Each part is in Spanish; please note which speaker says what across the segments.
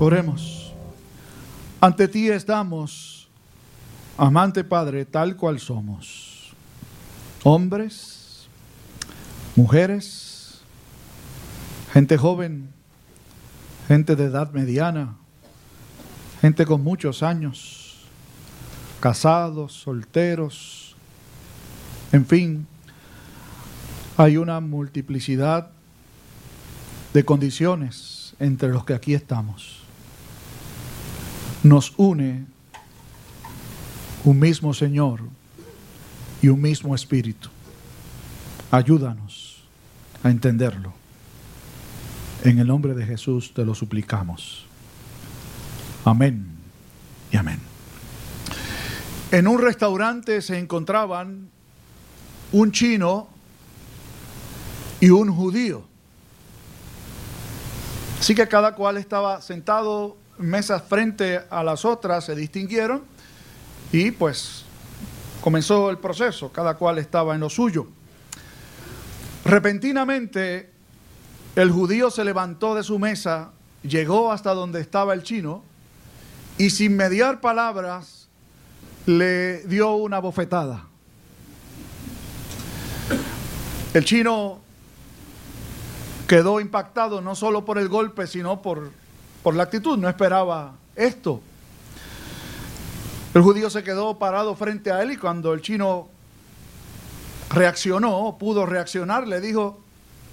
Speaker 1: Oremos. Ante ti estamos, amante Padre, tal cual somos. Hombres, mujeres, gente joven, gente de edad mediana, gente con muchos años, casados, solteros, en fin, hay una multiplicidad de condiciones entre los que aquí estamos. Nos une un mismo Señor y un mismo Espíritu. Ayúdanos a entenderlo. En el nombre de Jesús te lo suplicamos. Amén y amén. En un restaurante se encontraban un chino y un judío. Así que cada cual estaba sentado en mesas frente a las otras, se distinguieron y pues comenzó el proceso, cada cual estaba en lo suyo. Repentinamente el judío se levantó de su mesa, llegó hasta donde estaba el chino y sin mediar palabras le dio una bofetada. El chino quedó impactado no solo por el golpe, sino por, por la actitud. No esperaba esto. El judío se quedó parado frente a él y cuando el chino reaccionó, pudo reaccionar, le dijo,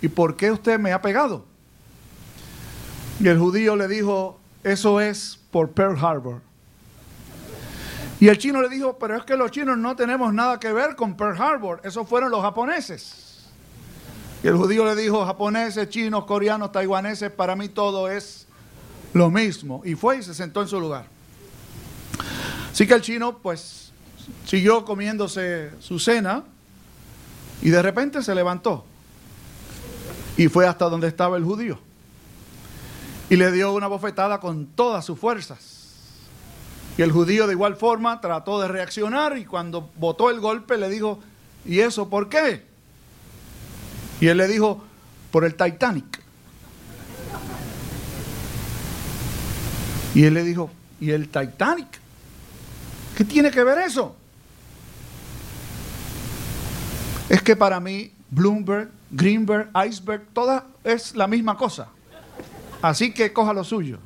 Speaker 1: ¿y por qué usted me ha pegado? Y el judío le dijo, eso es por Pearl Harbor. Y el chino le dijo, pero es que los chinos no tenemos nada que ver con Pearl Harbor, esos fueron los japoneses. Y el judío le dijo, japoneses, chinos, coreanos, taiwaneses, para mí todo es lo mismo. Y fue y se sentó en su lugar. Así que el chino pues siguió comiéndose su cena y de repente se levantó y fue hasta donde estaba el judío. Y le dio una bofetada con todas sus fuerzas. Y el judío de igual forma trató de reaccionar y cuando botó el golpe le dijo, ¿y eso por qué? Y él le dijo, por el Titanic. Y él le dijo, ¿y el Titanic? ¿Qué tiene que ver eso? Es que para mí Bloomberg, Greenberg, Iceberg, toda es la misma cosa. Así que coja lo suyo.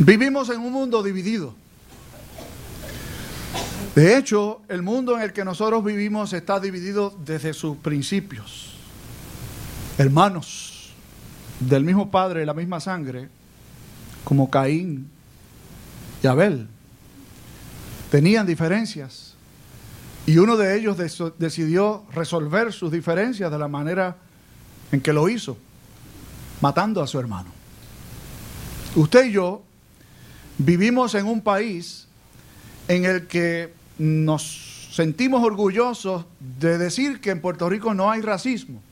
Speaker 1: Vivimos en un mundo dividido. De hecho, el mundo en el que nosotros vivimos está dividido desde sus principios. Hermanos del mismo padre, de la misma sangre, como Caín y Abel, tenían diferencias. Y uno de ellos decidió resolver sus diferencias de la manera en que lo hizo, matando a su hermano. Usted y yo vivimos en un país en el que nos sentimos orgullosos de decir que en Puerto Rico no hay racismo.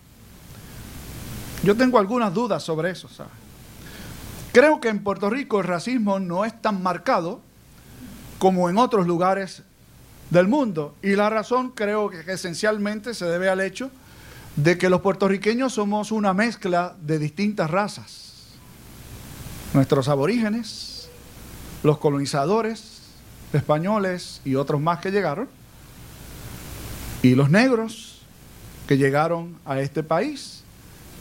Speaker 1: Yo tengo algunas dudas sobre eso, ¿sabes? Creo que en Puerto Rico el racismo no es tan marcado como en otros lugares del mundo. Y la razón creo que esencialmente se debe al hecho de que los puertorriqueños somos una mezcla de distintas razas. Nuestros aborígenes, los colonizadores, españoles y otros más que llegaron, y los negros que llegaron a este país.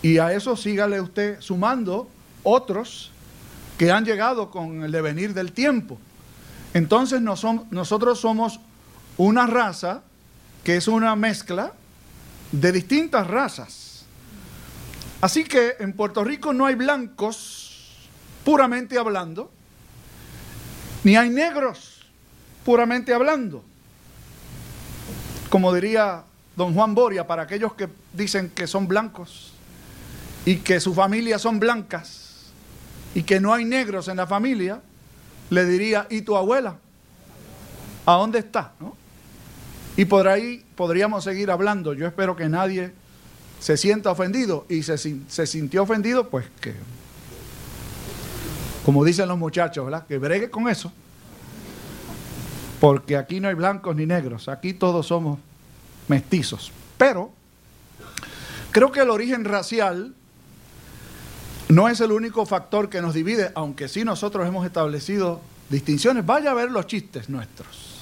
Speaker 1: Y a eso sígale usted sumando otros que han llegado con el devenir del tiempo. Entonces nosotros somos una raza que es una mezcla de distintas razas. Así que en Puerto Rico no hay blancos, puramente hablando, ni hay negros puramente hablando. Como diría don Juan Boria, para aquellos que dicen que son blancos y que su familia son blancas y que no hay negros en la familia, le diría, ¿y tu abuela? ¿A dónde está? Y por ahí podríamos seguir hablando. Yo espero que nadie se sienta ofendido y se, se sintió ofendido, pues que, como dicen los muchachos, ¿verdad? Que bregue con eso porque aquí no hay blancos ni negros, aquí todos somos mestizos. Pero creo que el origen racial no es el único factor que nos divide, aunque sí nosotros hemos establecido distinciones. Vaya a ver los chistes nuestros.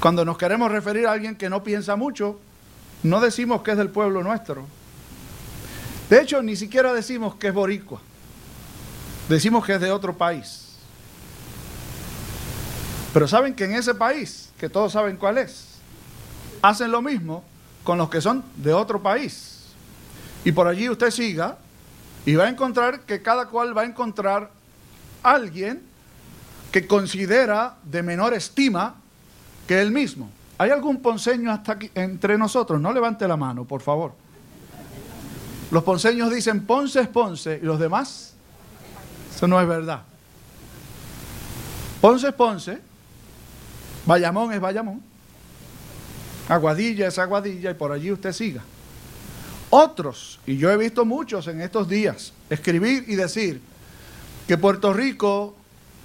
Speaker 1: Cuando nos queremos referir a alguien que no piensa mucho, no decimos que es del pueblo nuestro. De hecho, ni siquiera decimos que es boricua. Decimos que es de otro país. Pero saben que en ese país, que todos saben cuál es, hacen lo mismo con los que son de otro país. Y por allí usted siga y va a encontrar que cada cual va a encontrar alguien que considera de menor estima que él mismo. ¿Hay algún ponceño hasta aquí entre nosotros? No levante la mano, por favor. Los ponceños dicen Ponce es Ponce y los demás, eso no es verdad. Ponce es Ponce, Bayamón es Bayamón, Aguadilla es Aguadilla y por allí usted siga. Otros, y yo he visto muchos en estos días, escribir y decir que Puerto Rico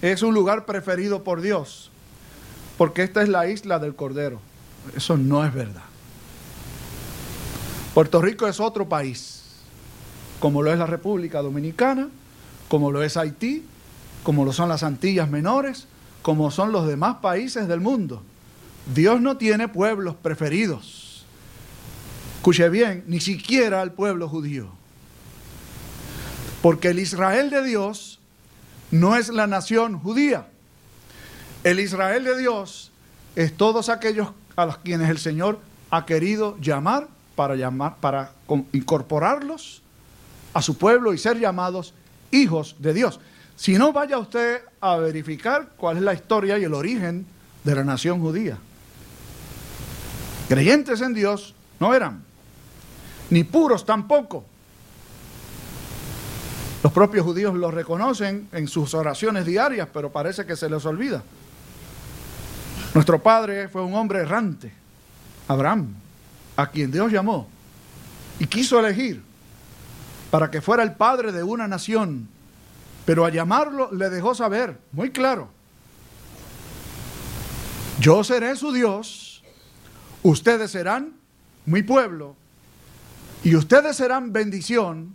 Speaker 1: es un lugar preferido por Dios, porque esta es la isla del Cordero. Eso no es verdad. Puerto Rico es otro país, como lo es la República Dominicana, como lo es Haití, como lo son las Antillas Menores, como son los demás países del mundo. Dios no tiene pueblos preferidos. Escuche bien, ni siquiera al pueblo judío. Porque el Israel de Dios no es la nación judía. El Israel de Dios es todos aquellos a los quienes el Señor ha querido llamar para llamar para incorporarlos a su pueblo y ser llamados hijos de Dios. Si no vaya usted a verificar cuál es la historia y el origen de la nación judía. Creyentes en Dios no eran ni puros tampoco. Los propios judíos lo reconocen en sus oraciones diarias, pero parece que se les olvida. Nuestro padre fue un hombre errante, Abraham, a quien Dios llamó y quiso elegir para que fuera el padre de una nación, pero a llamarlo le dejó saber, muy claro, yo seré su Dios, ustedes serán mi pueblo y ustedes serán bendición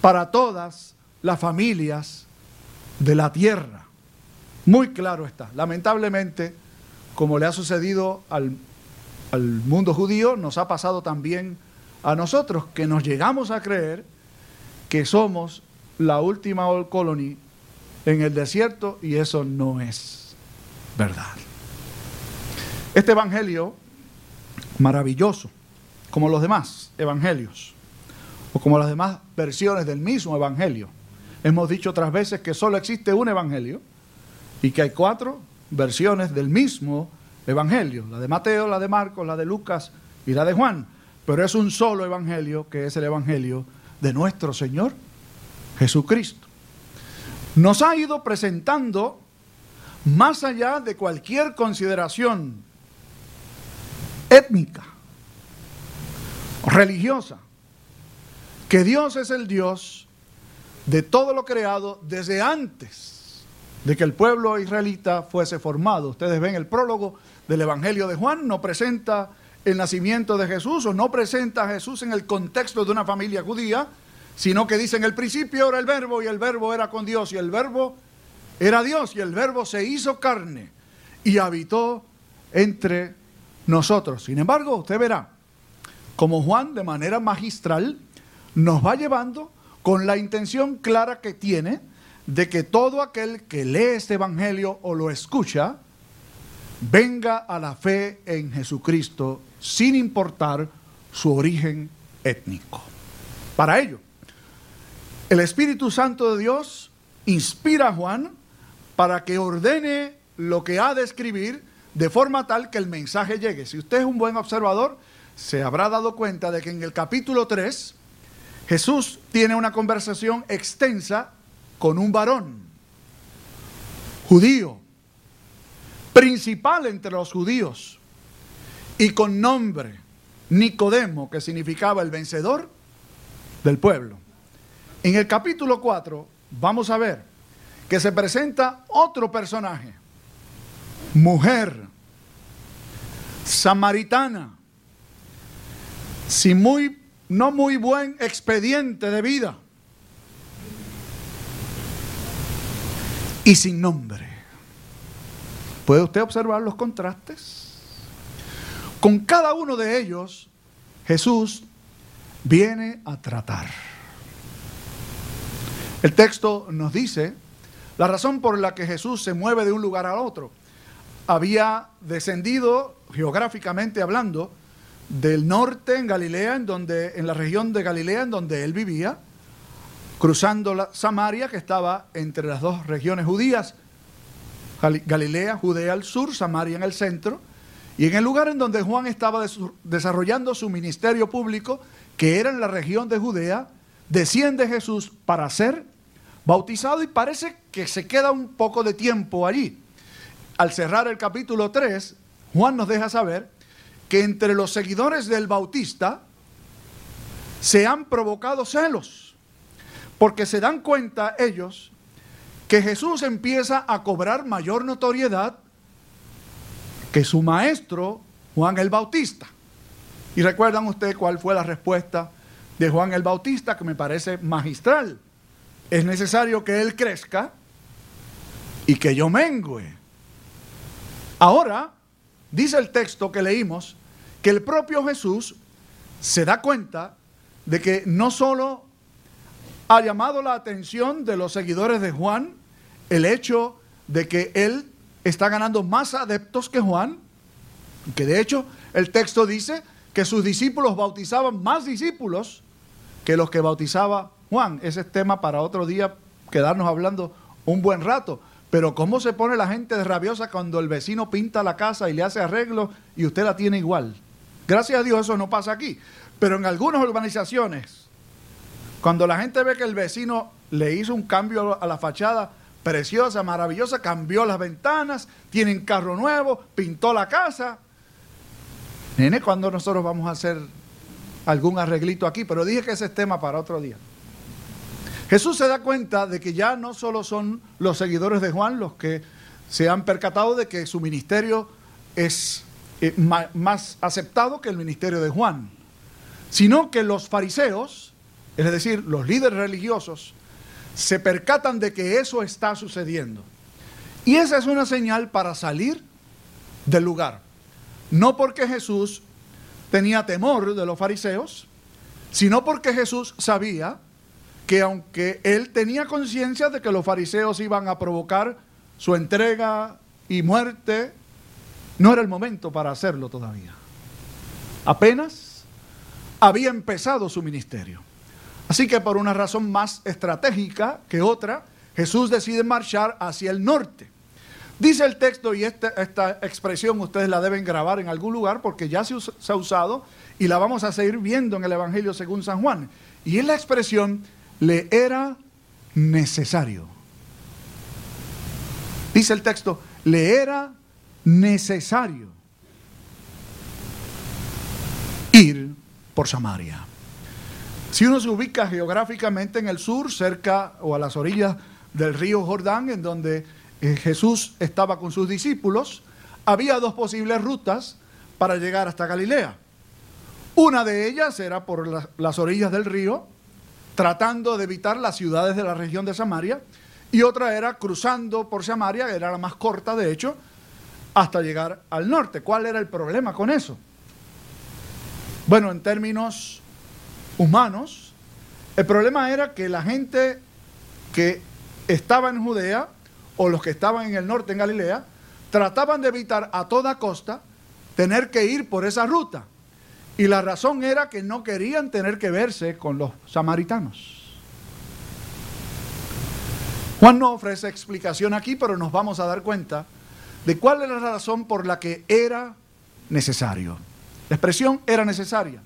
Speaker 1: para todas las familias de la tierra. Muy claro está. Lamentablemente, como le ha sucedido al, al, mundo judío, nos ha pasado también a nosotros, que nos llegamos a creer que somos la última old colony en el desierto y eso no es verdad. Este evangelio maravilloso como los demás evangelios o como las demás versiones del mismo evangelio. Hemos dicho otras veces que solo existe un evangelio y que hay cuatro versiones del mismo evangelio, la de Mateo, la de Marcos, la de Lucas y la de Juan, pero es un solo evangelio que es el evangelio de nuestro Señor Jesucristo. Nos ha ido presentando más allá de cualquier consideración étnica, religiosa, que Dios es el Dios de todo lo creado desde antes de que el pueblo israelita fuese formado. Ustedes ven el prólogo del Evangelio de Juan, no presenta el nacimiento de Jesús o no presenta a Jesús en el contexto de una familia judía, sino que dice en el principio era el verbo y el verbo era con Dios y el verbo era Dios y el verbo se hizo carne y habitó entre nosotros. Sin embargo, usted verá, como Juan de manera magistral nos va llevando con la intención clara que tiene de que todo aquel que lee este Evangelio o lo escucha, venga a la fe en Jesucristo sin importar su origen étnico. Para ello, el Espíritu Santo de Dios inspira a Juan para que ordene lo que ha de escribir de forma tal que el mensaje llegue. Si usted es un buen observador, se habrá dado cuenta de que en el capítulo 3 Jesús tiene una conversación extensa con un varón judío, principal entre los judíos, y con nombre Nicodemo, que significaba el vencedor del pueblo. En el capítulo 4 vamos a ver que se presenta otro personaje, mujer, samaritana, si muy no muy buen expediente de vida. Y sin nombre. ¿Puede usted observar los contrastes? Con cada uno de ellos, Jesús viene a tratar. El texto nos dice la razón por la que Jesús se mueve de un lugar al otro. Había descendido, geográficamente hablando, del norte en Galilea, en, donde, en la región de Galilea en donde él vivía, cruzando la Samaria, que estaba entre las dos regiones judías, Galilea, Judea al sur, Samaria en el centro, y en el lugar en donde Juan estaba desarrollando su ministerio público, que era en la región de Judea, desciende Jesús para ser bautizado y parece que se queda un poco de tiempo allí. Al cerrar el capítulo 3, Juan nos deja saber que entre los seguidores del Bautista se han provocado celos, porque se dan cuenta ellos que Jesús empieza a cobrar mayor notoriedad que su maestro Juan el Bautista. Y recuerdan ustedes cuál fue la respuesta de Juan el Bautista, que me parece magistral. Es necesario que él crezca y que yo mengüe. Ahora, dice el texto que leímos, que el propio Jesús se da cuenta de que no solo ha llamado la atención de los seguidores de Juan el hecho de que él está ganando más adeptos que Juan, que de hecho el texto dice que sus discípulos bautizaban más discípulos que los que bautizaba Juan. Ese es tema para otro día, quedarnos hablando un buen rato. Pero ¿cómo se pone la gente rabiosa cuando el vecino pinta la casa y le hace arreglo y usted la tiene igual? Gracias a Dios eso no pasa aquí. Pero en algunas urbanizaciones, cuando la gente ve que el vecino le hizo un cambio a la fachada preciosa, maravillosa, cambió las ventanas, tienen carro nuevo, pintó la casa. Nene, cuando nosotros vamos a hacer algún arreglito aquí, pero dije que ese es tema para otro día. Jesús se da cuenta de que ya no solo son los seguidores de Juan los que se han percatado de que su ministerio es eh, más aceptado que el ministerio de Juan, sino que los fariseos, es decir, los líderes religiosos, se percatan de que eso está sucediendo. Y esa es una señal para salir del lugar. No porque Jesús tenía temor de los fariseos, sino porque Jesús sabía que aunque él tenía conciencia de que los fariseos iban a provocar su entrega y muerte no era el momento para hacerlo todavía. Apenas había empezado su ministerio. Así que por una razón más estratégica que otra, Jesús decide marchar hacia el norte. Dice el texto, y esta, esta expresión ustedes la deben grabar en algún lugar porque ya se, se ha usado y la vamos a seguir viendo en el Evangelio según San Juan. Y es la expresión, le era necesario. Dice el texto, le era necesario ir por Samaria. Si uno se ubica geográficamente en el sur, cerca o a las orillas del río Jordán, en donde eh, Jesús estaba con sus discípulos, había dos posibles rutas para llegar hasta Galilea. Una de ellas era por las orillas del río, tratando de evitar las ciudades de la región de Samaria, y otra era cruzando por Samaria, era la más corta de hecho, hasta llegar al norte. ¿Cuál era el problema con eso? Bueno, en términos humanos, el problema era que la gente que estaba en Judea o los que estaban en el norte, en Galilea, trataban de evitar a toda costa tener que ir por esa ruta. Y la razón era que no querían tener que verse con los samaritanos. Juan no ofrece explicación aquí, pero nos vamos a dar cuenta de cuál era la razón por la que era necesario. La expresión era necesaria,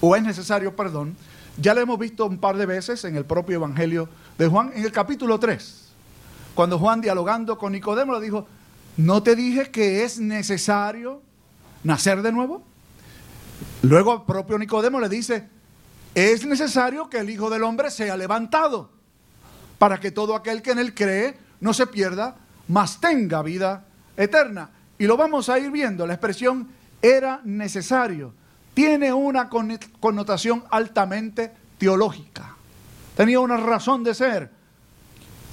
Speaker 1: o es necesario, perdón, ya la hemos visto un par de veces en el propio Evangelio de Juan, en el capítulo 3, cuando Juan dialogando con Nicodemo le dijo, ¿no te dije que es necesario nacer de nuevo? Luego el propio Nicodemo le dice, es necesario que el Hijo del Hombre sea levantado, para que todo aquel que en él cree no se pierda, mas tenga vida eterna. Y lo vamos a ir viendo, la expresión era necesario. tiene una connotación altamente teológica. Tenía una razón de ser.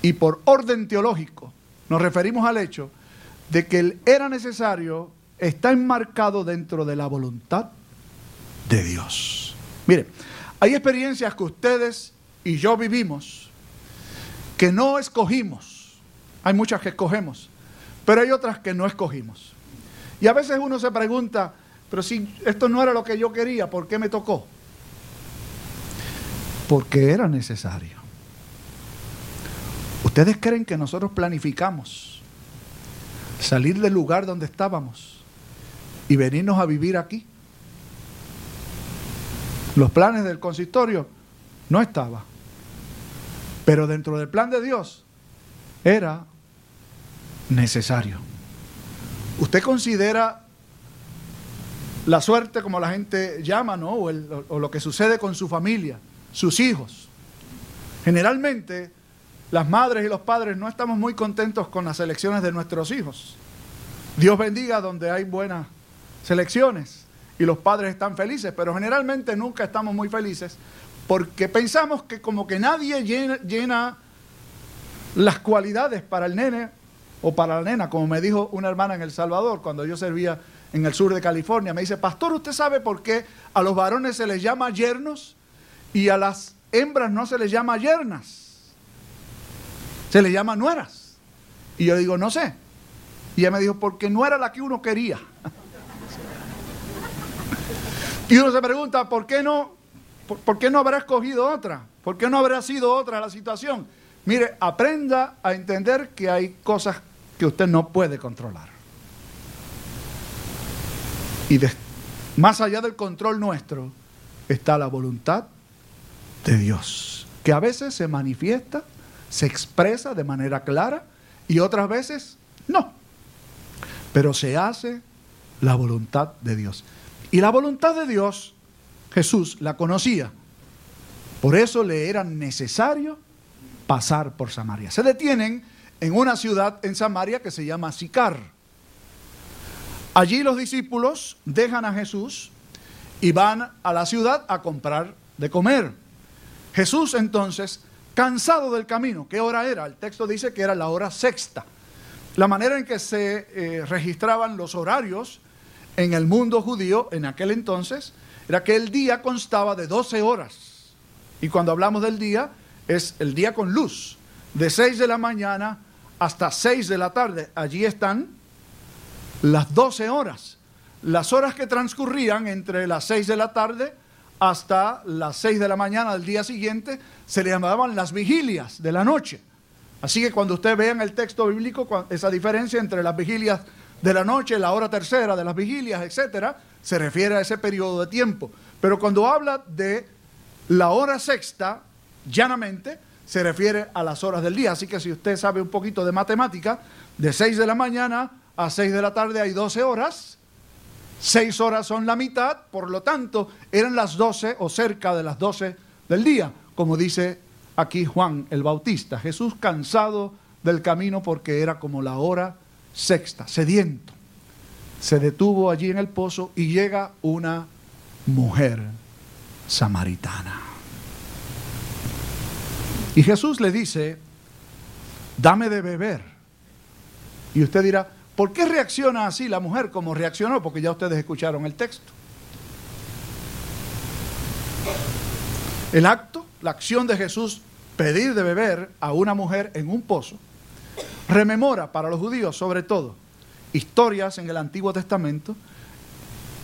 Speaker 1: Y por orden teológico nos referimos al hecho de que él era necesario, está enmarcado dentro de la voluntad de Dios. Mire, hay experiencias que ustedes y yo vivimos que no escogimos. Hay muchas que escogemos, pero hay otras que no escogimos. Y a veces uno se pregunta, pero si esto no era lo que yo quería, ¿por qué me tocó? Porque era necesario. ¿Ustedes creen que nosotros planificamos salir del lugar donde estábamos y venirnos a vivir aquí? Los planes del consistorio no estaban. Pero dentro del plan de Dios era necesario. ¿Usted considera la suerte, como la gente llama, ¿no? O, o, lo que sucede con su familia, sus hijos. Generalmente, las madres y los padres no estamos muy contentos con las elecciones de nuestros hijos. Dios bendiga donde hay buenas selecciones y los padres están felices, pero generalmente nunca estamos muy felices porque pensamos que como que nadie llena, llena las cualidades para el nene o para la nena, como me dijo una hermana en El Salvador cuando yo servía en el sur de California. Me dice, pastor, ¿usted sabe por qué a los varones se les llama yernos y a las hembras no se les llama yernas? Se les llama nueras. Y yo digo, no sé. Y ella me dijo, porque no era la que uno quería. y uno se pregunta, ¿por qué no? ¿Por, qué no habrá escogido otra? ¿Por qué no habrá sido otra la situación? Mire, aprenda a entender que hay cosas que usted no puede controlar. Y más allá del control nuestro está la voluntad de Dios, que a veces se manifiesta, se expresa de manera clara y otras veces no. Pero se hace la voluntad de Dios. Y la voluntad de Dios, Jesús la conocía. Por eso le era necesario pasar por Samaria. Se detienen en una ciudad en Samaria que se llama Sicar. Allí los discípulos dejan a Jesús y van a la ciudad a comprar de comer. Jesús entonces, cansado del camino, ¿qué hora era? El texto dice que era la hora sexta. La manera en que se eh, registraban los horarios en el mundo judío en aquel entonces era que el día constaba de 12 horas. Y cuando hablamos del día, es el día con luz, de 6 de la mañana hasta 6 de la tarde. Allí están las 12 horas, las horas que transcurrían entre las 6 de la tarde hasta las 6 de la mañana del día siguiente, se le llamaban las vigilias de la noche. Así que cuando usted vea en el texto bíblico esa diferencia entre las vigilias de la noche, la hora tercera de las vigilias, etcétera, se refiere a ese periodo de tiempo. Pero cuando habla de la hora sexta, llanamente, se refiere a las horas del día. Así que si usted sabe un poquito de matemática, de 6 de la mañana a 6 de la tarde hay 12 horas, 6 horas son la mitad, por lo tanto eran las 12 o cerca de las 12 del día, como dice aquí Juan el Bautista. Jesús cansado del camino porque era como la hora sexta, sediento. Se detuvo allí en el pozo y llega una mujer samaritana. Y Jesús le dice, dame de beber. Y usted dirá, ¿Por qué reacciona así la mujer como reaccionó? Porque ya ustedes escucharon el texto. El acto, la acción de Jesús, pedir de beber a una mujer en un pozo, rememora para los judíos sobre todo historias en el Antiguo Testamento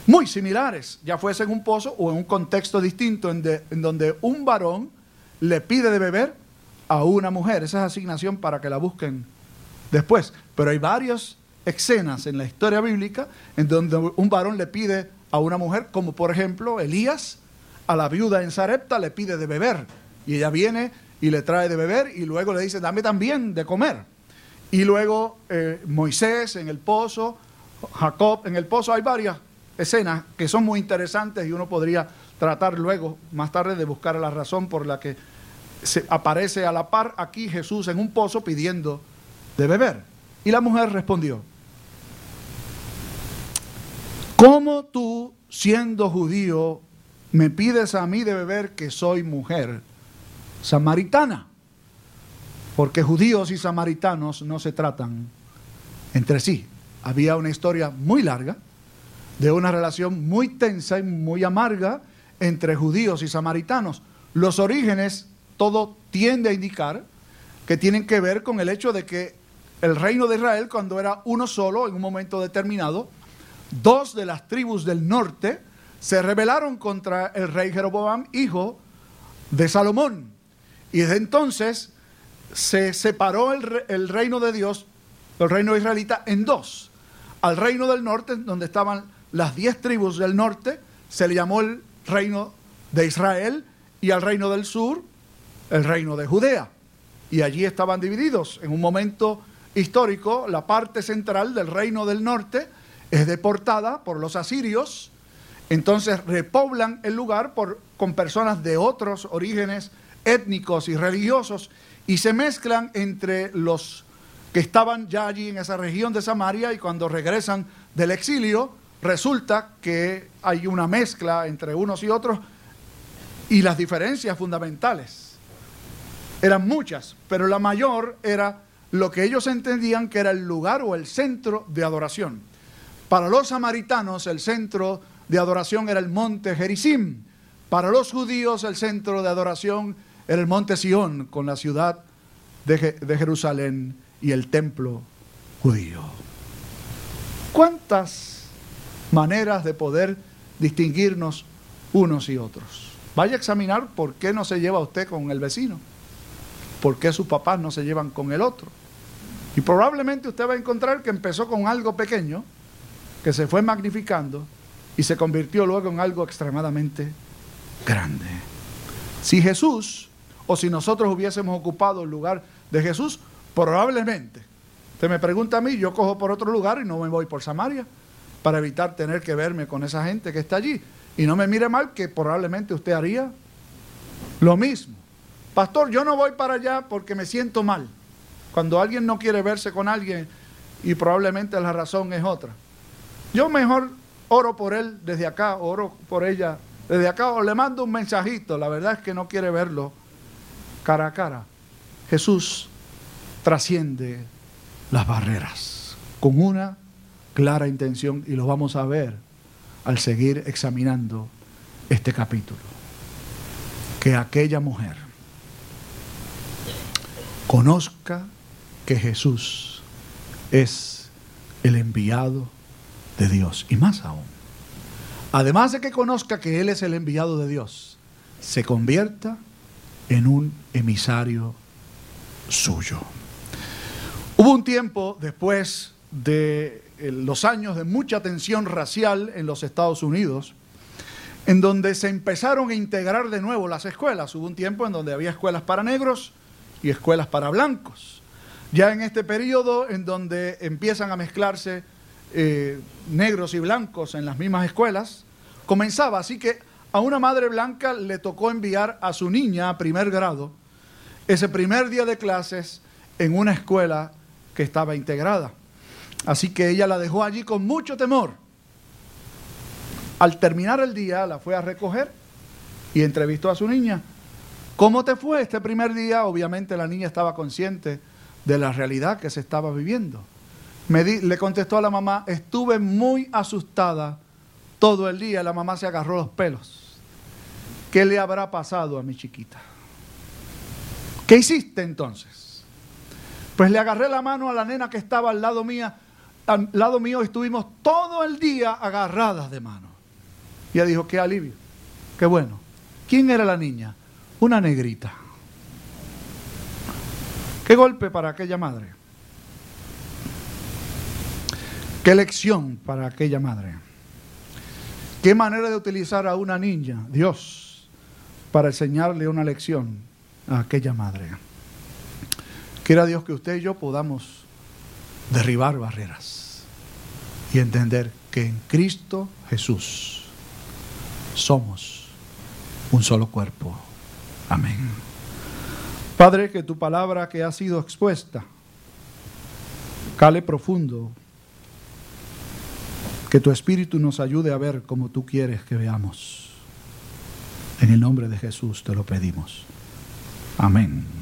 Speaker 1: muy similares, ya fuese en un pozo o en un contexto distinto en, en donde un varón le pide de beber a una mujer. Esa es asignación para que la busquen después. Pero hay varios escenas en la historia bíblica en donde un varón le pide a una mujer, como por ejemplo Elías a la viuda en Sarepta le pide de beber y ella viene y le trae de beber y luego le dice dame también de comer. Y luego eh, Moisés en el pozo, Jacob en el pozo, hay varias escenas que son muy interesantes y uno podría tratar luego, más tarde, de buscar la razón por la que se aparece a la par aquí Jesús en un pozo pidiendo de beber. Y la mujer respondió, ¿cómo tú, siendo judío, me pides a mí de beber que soy mujer samaritana? Porque judíos y samaritanos no se tratan entre sí. Había una historia muy larga de una relación muy tensa y muy amarga entre judíos y samaritanos. Los orígenes, todo tiende a indicar que tienen que ver con el hecho de que el reino de Israel, cuando era uno solo en un momento determinado, dos de las tribus del norte se rebelaron contra el rey Jeroboam, hijo de Salomón. Y desde entonces se separó el, el reino de Dios, el reino israelita, en dos. Al reino del norte, donde estaban las diez tribus del norte, se le llamó el reino de Israel, y al reino del sur, el reino de Judea. Y allí estaban divididos. En un momento histórico, la parte central del reino del norte es deportada por los asirios, entonces repoblan el lugar por, con personas de otros orígenes étnicos y religiosos y se mezclan entre los que estaban ya allí en esa región de Samaria y cuando regresan del exilio, resulta que hay una mezcla entre unos y otros y las diferencias fundamentales eran muchas, pero la mayor era lo que ellos entendían que era el lugar o el centro de adoración. Para los samaritanos el centro de adoración era el monte Gerizim, para los judíos el centro de adoración era el monte Sión con la ciudad de, de Jerusalén y el templo judío. ¿Cuántas maneras de poder distinguirnos unos y otros? Vaya a examinar por qué no se lleva usted con el vecino, por qué sus papás no se llevan con el otro. Y probablemente usted va a encontrar que empezó con algo pequeño, que se fue magnificando y se convirtió luego en algo extremadamente grande. Si Jesús, o si nosotros hubiésemos ocupado el lugar de Jesús, probablemente, usted me pregunta a mí, yo cojo por otro lugar y no me voy por Samaria para evitar tener que verme con esa gente que está allí. Y no me mire mal que probablemente usted haría lo mismo. Pastor, yo no voy para allá porque me siento mal. Cuando alguien no quiere verse con alguien y probablemente la razón es otra. Yo mejor oro por él desde acá, oro por ella desde acá o le mando un mensajito. La verdad es que no quiere verlo cara a cara. Jesús trasciende las barreras con una clara intención y lo vamos a ver al seguir examinando este capítulo. Que aquella mujer conozca que Jesús es el enviado de Dios. Y más aún, además de que conozca que Él es el enviado de Dios, se convierta en un emisario suyo. Hubo un tiempo después de los años de mucha tensión racial en los Estados Unidos, en donde se empezaron a integrar de nuevo las escuelas. Hubo un tiempo en donde había escuelas para negros y escuelas para blancos. Ya en este periodo en donde empiezan a mezclarse eh, negros y blancos en las mismas escuelas, comenzaba. Así que a una madre blanca le tocó enviar a su niña a primer grado ese primer día de clases en una escuela que estaba integrada. Así que ella la dejó allí con mucho temor. Al terminar el día la fue a recoger y entrevistó a su niña. ¿Cómo te fue este primer día? Obviamente la niña estaba consciente de la realidad que se estaba viviendo. Me le contestó a la mamá, estuve muy asustada todo el día. La mamá se agarró los pelos. ¿Qué le habrá pasado a mi chiquita? ¿Qué hiciste entonces? Pues le agarré la mano a la nena que estaba al lado mía al lado mío estuvimos todo el día agarradas de mano. Y ella dijo, qué alivio, qué bueno. ¿Quién era la niña? Una negrita. Qué golpe para aquella madre. Qué lección para aquella madre. Qué manera de utilizar a una niña, Dios, para enseñarle una lección a aquella madre. Quiera Dios que usted y yo podamos derribar barreras y entender que en Cristo Jesús somos un solo cuerpo. Amén. Padre, que tu palabra que ha sido expuesta cale profundo Que tu Espíritu nos ayude a ver como tú quieres que veamos. En el nombre de Jesús te lo pedimos. Amén.